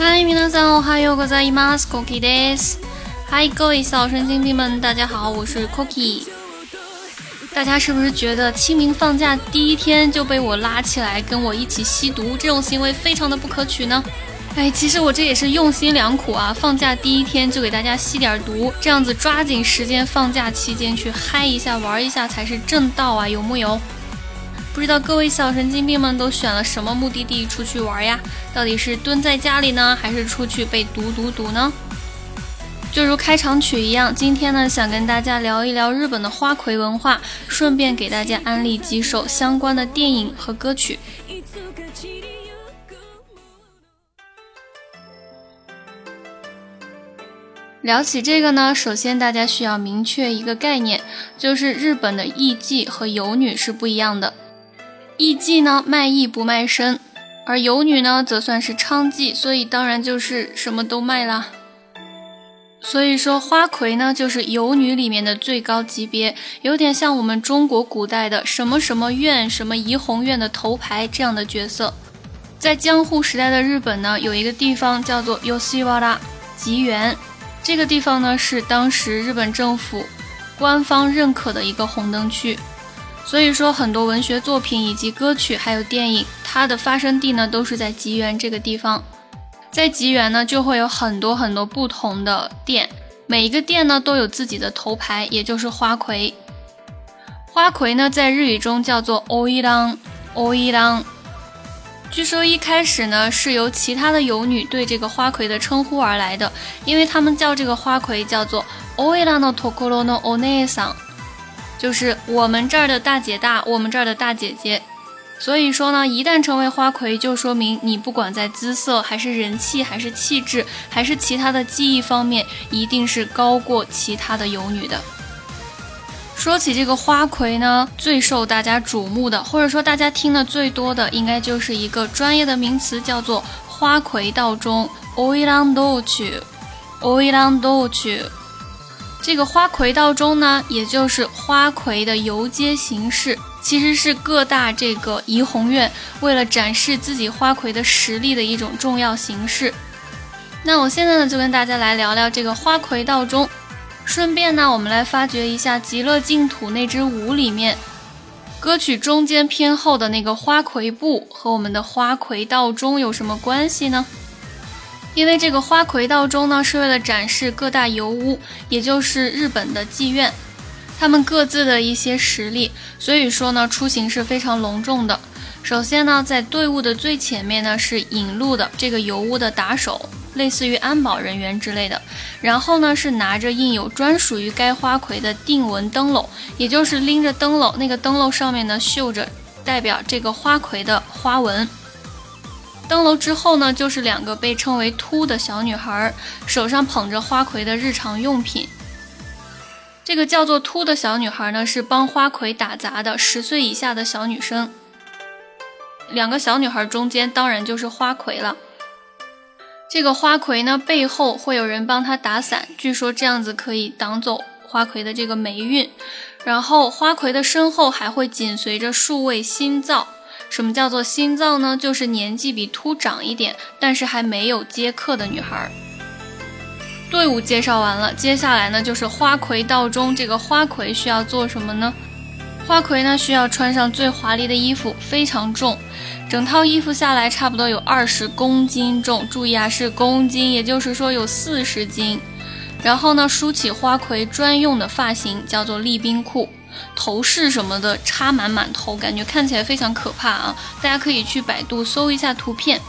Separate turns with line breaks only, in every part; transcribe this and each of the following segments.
嗨，皆さんおはようございます。Cookie です。嗨，各位小神经病们，大家好，我是 Cookie。大家是不是觉得清明放假第一天就被我拉起来跟我一起吸毒，这种行为非常的不可取呢？哎，其实我这也是用心良苦啊，放假第一天就给大家吸点毒，这样子抓紧时间放假期间去嗨一下、玩一下才是正道啊，有木有？ 不知道各位小神经病们都选了什么目的地出去玩呀？到底是蹲在家里呢，还是出去被毒毒毒呢？就如开场曲一样，今天呢想跟大家聊一聊日本的花魁文化，顺便给大家安利几首相关的电影和歌曲。聊起这个呢，首先大家需要明确一个概念，就是日本的艺妓和游女是不一样的。艺妓呢卖艺不卖身，而游女呢则算是娼妓，所以当然就是什么都卖啦。所以说花魁呢就是游女里面的最高级别，有点像我们中国古代的什么什么院、什么怡红院的头牌这样的角色。在江户时代的日本呢，有一个地方叫做 Yoshiwara 吉原，这个地方呢是当时日本政府官方认可的一个红灯区。所以说，很多文学作品以及歌曲，还有电影，它的发生地呢都是在吉原这个地方。在吉原呢，就会有很多很多不同的店，每一个店呢都有自己的头牌，也就是花魁。花魁呢，在日语中叫做 oiran，oiran。据说一开始呢，是由其他的游女对这个花魁的称呼而来的，因为他们叫这个花魁叫做 oiran no tokoro no onesan。就是我们这儿的大姐大，我们这儿的大姐姐。所以说呢，一旦成为花魁，就说明你不管在姿色，还是人气，还是气质，还是其他的技艺方面，一定是高过其他的游女的。说起这个花魁呢，最受大家瞩目的，或者说大家听的最多的，应该就是一个专业的名词，叫做花魁道中 o i l a n d o c h o i l a n d o c h 这个花魁道中呢，也就是花魁的游街形式，其实是各大这个怡红院为了展示自己花魁的实力的一种重要形式。那我现在呢，就跟大家来聊聊这个花魁道中，顺便呢，我们来发掘一下《极乐净土》那支舞里面歌曲中间偏后的那个花魁步和我们的花魁道中有什么关系呢？因为这个花魁道中呢，是为了展示各大油屋，也就是日本的妓院，他们各自的一些实力，所以说呢，出行是非常隆重的。首先呢，在队伍的最前面呢，是引路的这个油屋的打手，类似于安保人员之类的。然后呢，是拿着印有专属于该花魁的定纹灯笼，也就是拎着灯笼，那个灯笼上面呢，绣着代表这个花魁的花纹。登楼之后呢，就是两个被称为“秃”的小女孩，手上捧着花魁的日常用品。这个叫做“秃”的小女孩呢，是帮花魁打杂的十岁以下的小女生。两个小女孩中间当然就是花魁了。这个花魁呢，背后会有人帮她打伞，据说这样子可以挡走花魁的这个霉运。然后花魁的身后还会紧随着数位新造。什么叫做心脏呢？就是年纪比秃长一点，但是还没有接客的女孩。队伍介绍完了，接下来呢就是花魁道中，这个花魁需要做什么呢？花魁呢需要穿上最华丽的衣服，非常重，整套衣服下来差不多有二十公斤重。注意啊，是公斤，也就是说有四十斤。然后呢，梳起花魁专用的发型，叫做立冰裤。头饰什么的插满满头，感觉看起来非常可怕啊！大家可以去百度搜一下图片，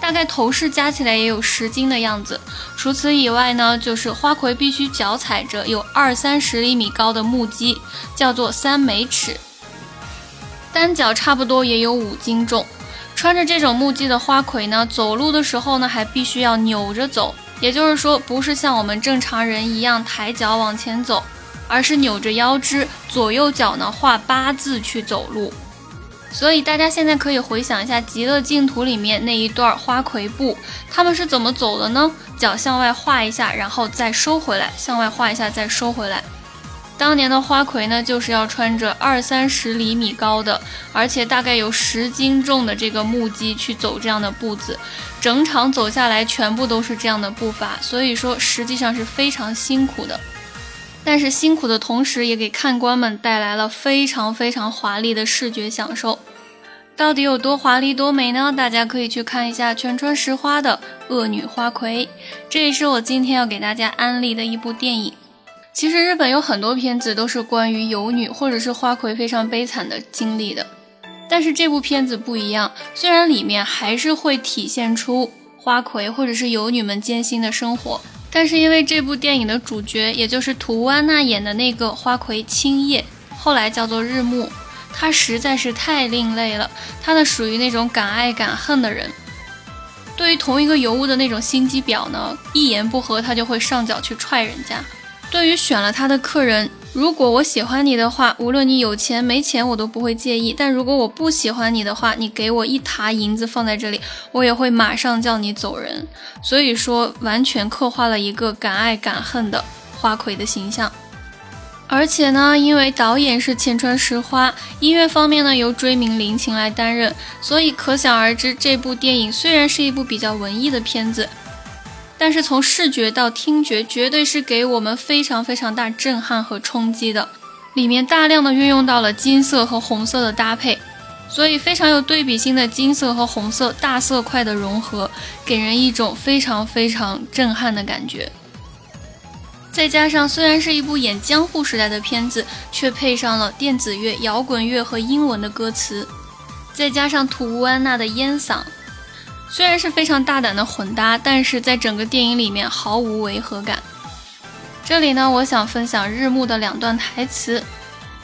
大概头饰加起来也有十斤的样子。除此以外呢，就是花魁必须脚踩着有二三十厘米高的木屐，叫做三枚尺，单脚差不多也有五斤重。穿着这种木屐的花魁呢，走路的时候呢，还必须要扭着走，也就是说，不是像我们正常人一样抬脚往前走。而是扭着腰肢，左右脚呢画八字去走路，所以大家现在可以回想一下《极乐净土》里面那一段花魁步，他们是怎么走的呢？脚向外画一下，然后再收回来，向外画一下再收回来。当年的花魁呢，就是要穿着二三十厘米高的，而且大概有十斤重的这个木屐去走这样的步子，整场走下来全部都是这样的步伐，所以说实际上是非常辛苦的。但是辛苦的同时，也给看官们带来了非常非常华丽的视觉享受。到底有多华丽多美呢？大家可以去看一下全川石花的《恶女花魁》，这也是我今天要给大家安利的一部电影。其实日本有很多片子都是关于游女或者是花魁非常悲惨的经历的，但是这部片子不一样，虽然里面还是会体现出花魁或者是游女们艰辛的生活，但是因为这部电影的主角也就是土屋安娜演的那个花魁青叶，后来叫做日暮，她实在是太另类了，她呢属于那种敢爱敢恨的人，对于同一个尤物的那种心机婊呢，一言不合她就会上脚去踹人家。对于选了她的客人，如果我喜欢你的话，无论你有钱没钱，我都不会介意。但如果我不喜欢你的话，你给我一沓银子放在这里，我也会马上叫你走人。所以说，完全刻画了一个敢爱敢恨的花魁的形象。而且呢，因为导演是浅川石花，音乐方面呢由追名林檎来担任，所以可想而知，这部电影虽然是一部比较文艺的片子。但是从视觉到听觉，绝对是给我们非常非常大震撼和冲击的。里面大量的运用到了金色和红色的搭配，所以非常有对比性的金色和红色大色块的融合，给人一种非常非常震撼的感觉。再加上虽然是一部演江户时代的片子，却配上了电子乐、摇滚乐和英文的歌词，再加上土屋安娜的烟嗓。虽然是非常大胆的混搭，但是在整个电影里面毫无违和感。这里呢，我想分享日暮的两段台词，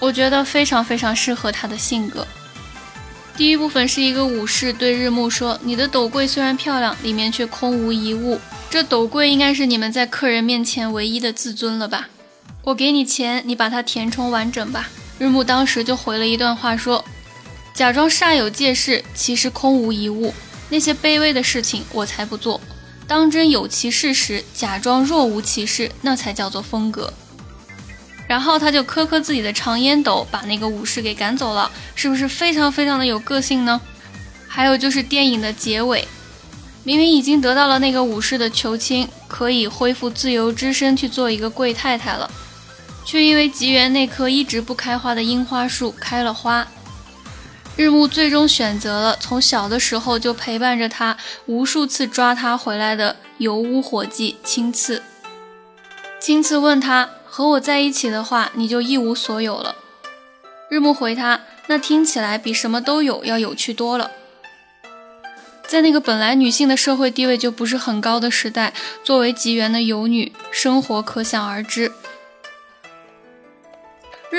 我觉得非常非常适合他的性格。第一部分是一个武士对日暮说：“你的斗柜虽然漂亮，里面却空无一物。这斗柜应该是你们在客人面前唯一的自尊了吧？我给你钱，你把它填充完整吧。”日暮当时就回了一段话说：“假装煞有介事，其实空无一物。”那些卑微的事情我才不做，当真有其事时，假装若无其事，那才叫做风格。然后他就磕磕自己的长烟斗，把那个武士给赶走了，是不是非常非常的有个性呢？还有就是电影的结尾，明明已经得到了那个武士的求亲，可以恢复自由之身去做一个贵太太了，却因为吉原那棵一直不开花的樱花树开了花。日暮最终选择了从小的时候就陪伴着他，无数次抓他回来的油污伙计青次。青次问他：“和我在一起的话，你就一无所有了。”日暮回他：“那听起来比什么都有要有趣多了。”在那个本来女性的社会地位就不是很高的时代，作为吉原的游女，生活可想而知。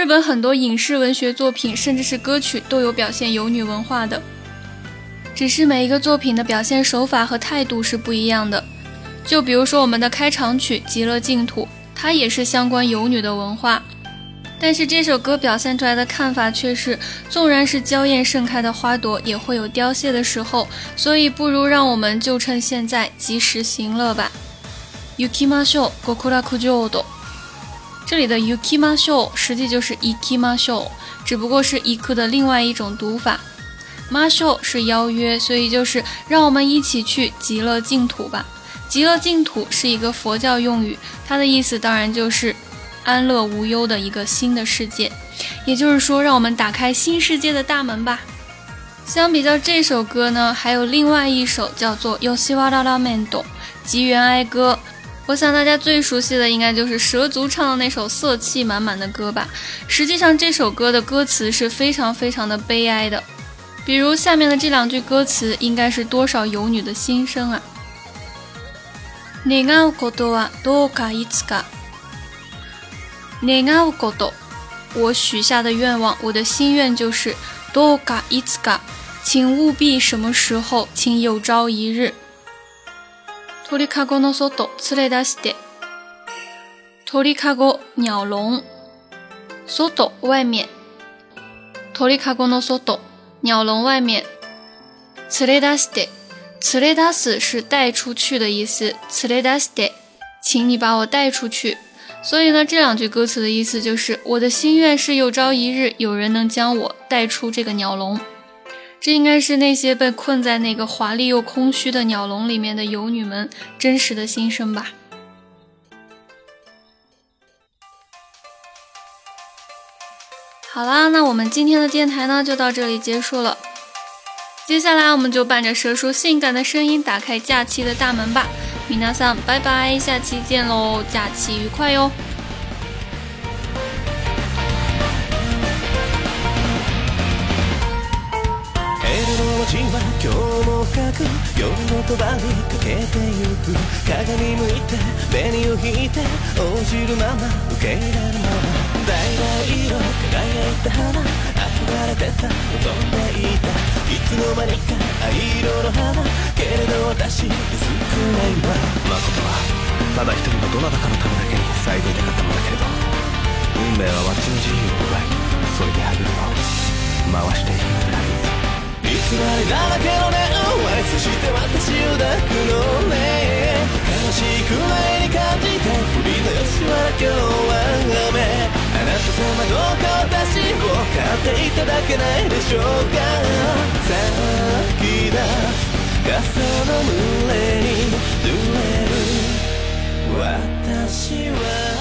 日本很多影视文学作品，甚至是歌曲，都有表现游女文化的，只是每一个作品的表现手法和态度是不一样的。就比如说我们的开场曲《极乐净土》，它也是相关游女的文化，但是这首歌表现出来的看法却是，纵然是娇艳盛开的花朵，也会有凋谢的时候，所以不如让我们就趁现在及时行乐吧。Yukimasho gokurakujodo。这里的 yukimasho 实际就是 ikimasho，只不过是 iku 的另外一种读法。masho 是邀约，所以就是让我们一起去极乐净土吧。极乐净土是一个佛教用语，它的意思当然就是安乐无忧的一个新的世界。也就是说，让我们打开新世界的大门吧。相比较这首歌呢，还有另外一首叫做 yoshiwara lamento 吉原哀歌。我想大家最熟悉的应该就是蛇族唱的那首色气满满的歌吧。实际上这首歌的歌词是非常非常的悲哀的，比如下面的这两句歌词，应该是多少游女的心声啊。願うことはどうかいつか。願うこと，我许下的愿望，我的心愿就是どうかいつか，请务必什么时候，请有朝一日。 鳥かごの外連れ出して。鳥かご鸟笼。外外面。鳥かごの外鸟笼外面。連れ出して。連れ出す是带出去的意思。連れ出して，请你把我带出去。 所以呢，这两句歌词的意思就是，我的心愿是有朝一日有人能将我带出这个鸟笼。 这应该是那些被困在那个华丽又空虚的鸟笼里面的游女们真实的心声吧。好啦，那我们今天的电台呢就到这里结束了。接下来我们就伴着蛇叔性感的声音打开假期的大门吧。米娜桑，拜拜，下期见喽，假期愉快哟。
ちは今日も深く夜の帳にかけてゆく鏡向いて紅を引いて応じるまま受け入れるまま橙色輝いた花憧れてた。望んでいたいつの間にか藍色の花。けれど私少ないわ誠は。ただ一人のどなたかのためだけに咲いていたかったのだけれど。運命はわっちの自由。を奪い。それで歯車を回していく。のである偽りだらけのね愛そして私を抱くのね悲しくないに感じて振りの吉原今日は雨あなた様どうか私を買っていただけないでしょうか咲き出す傘の群れに濡れる私は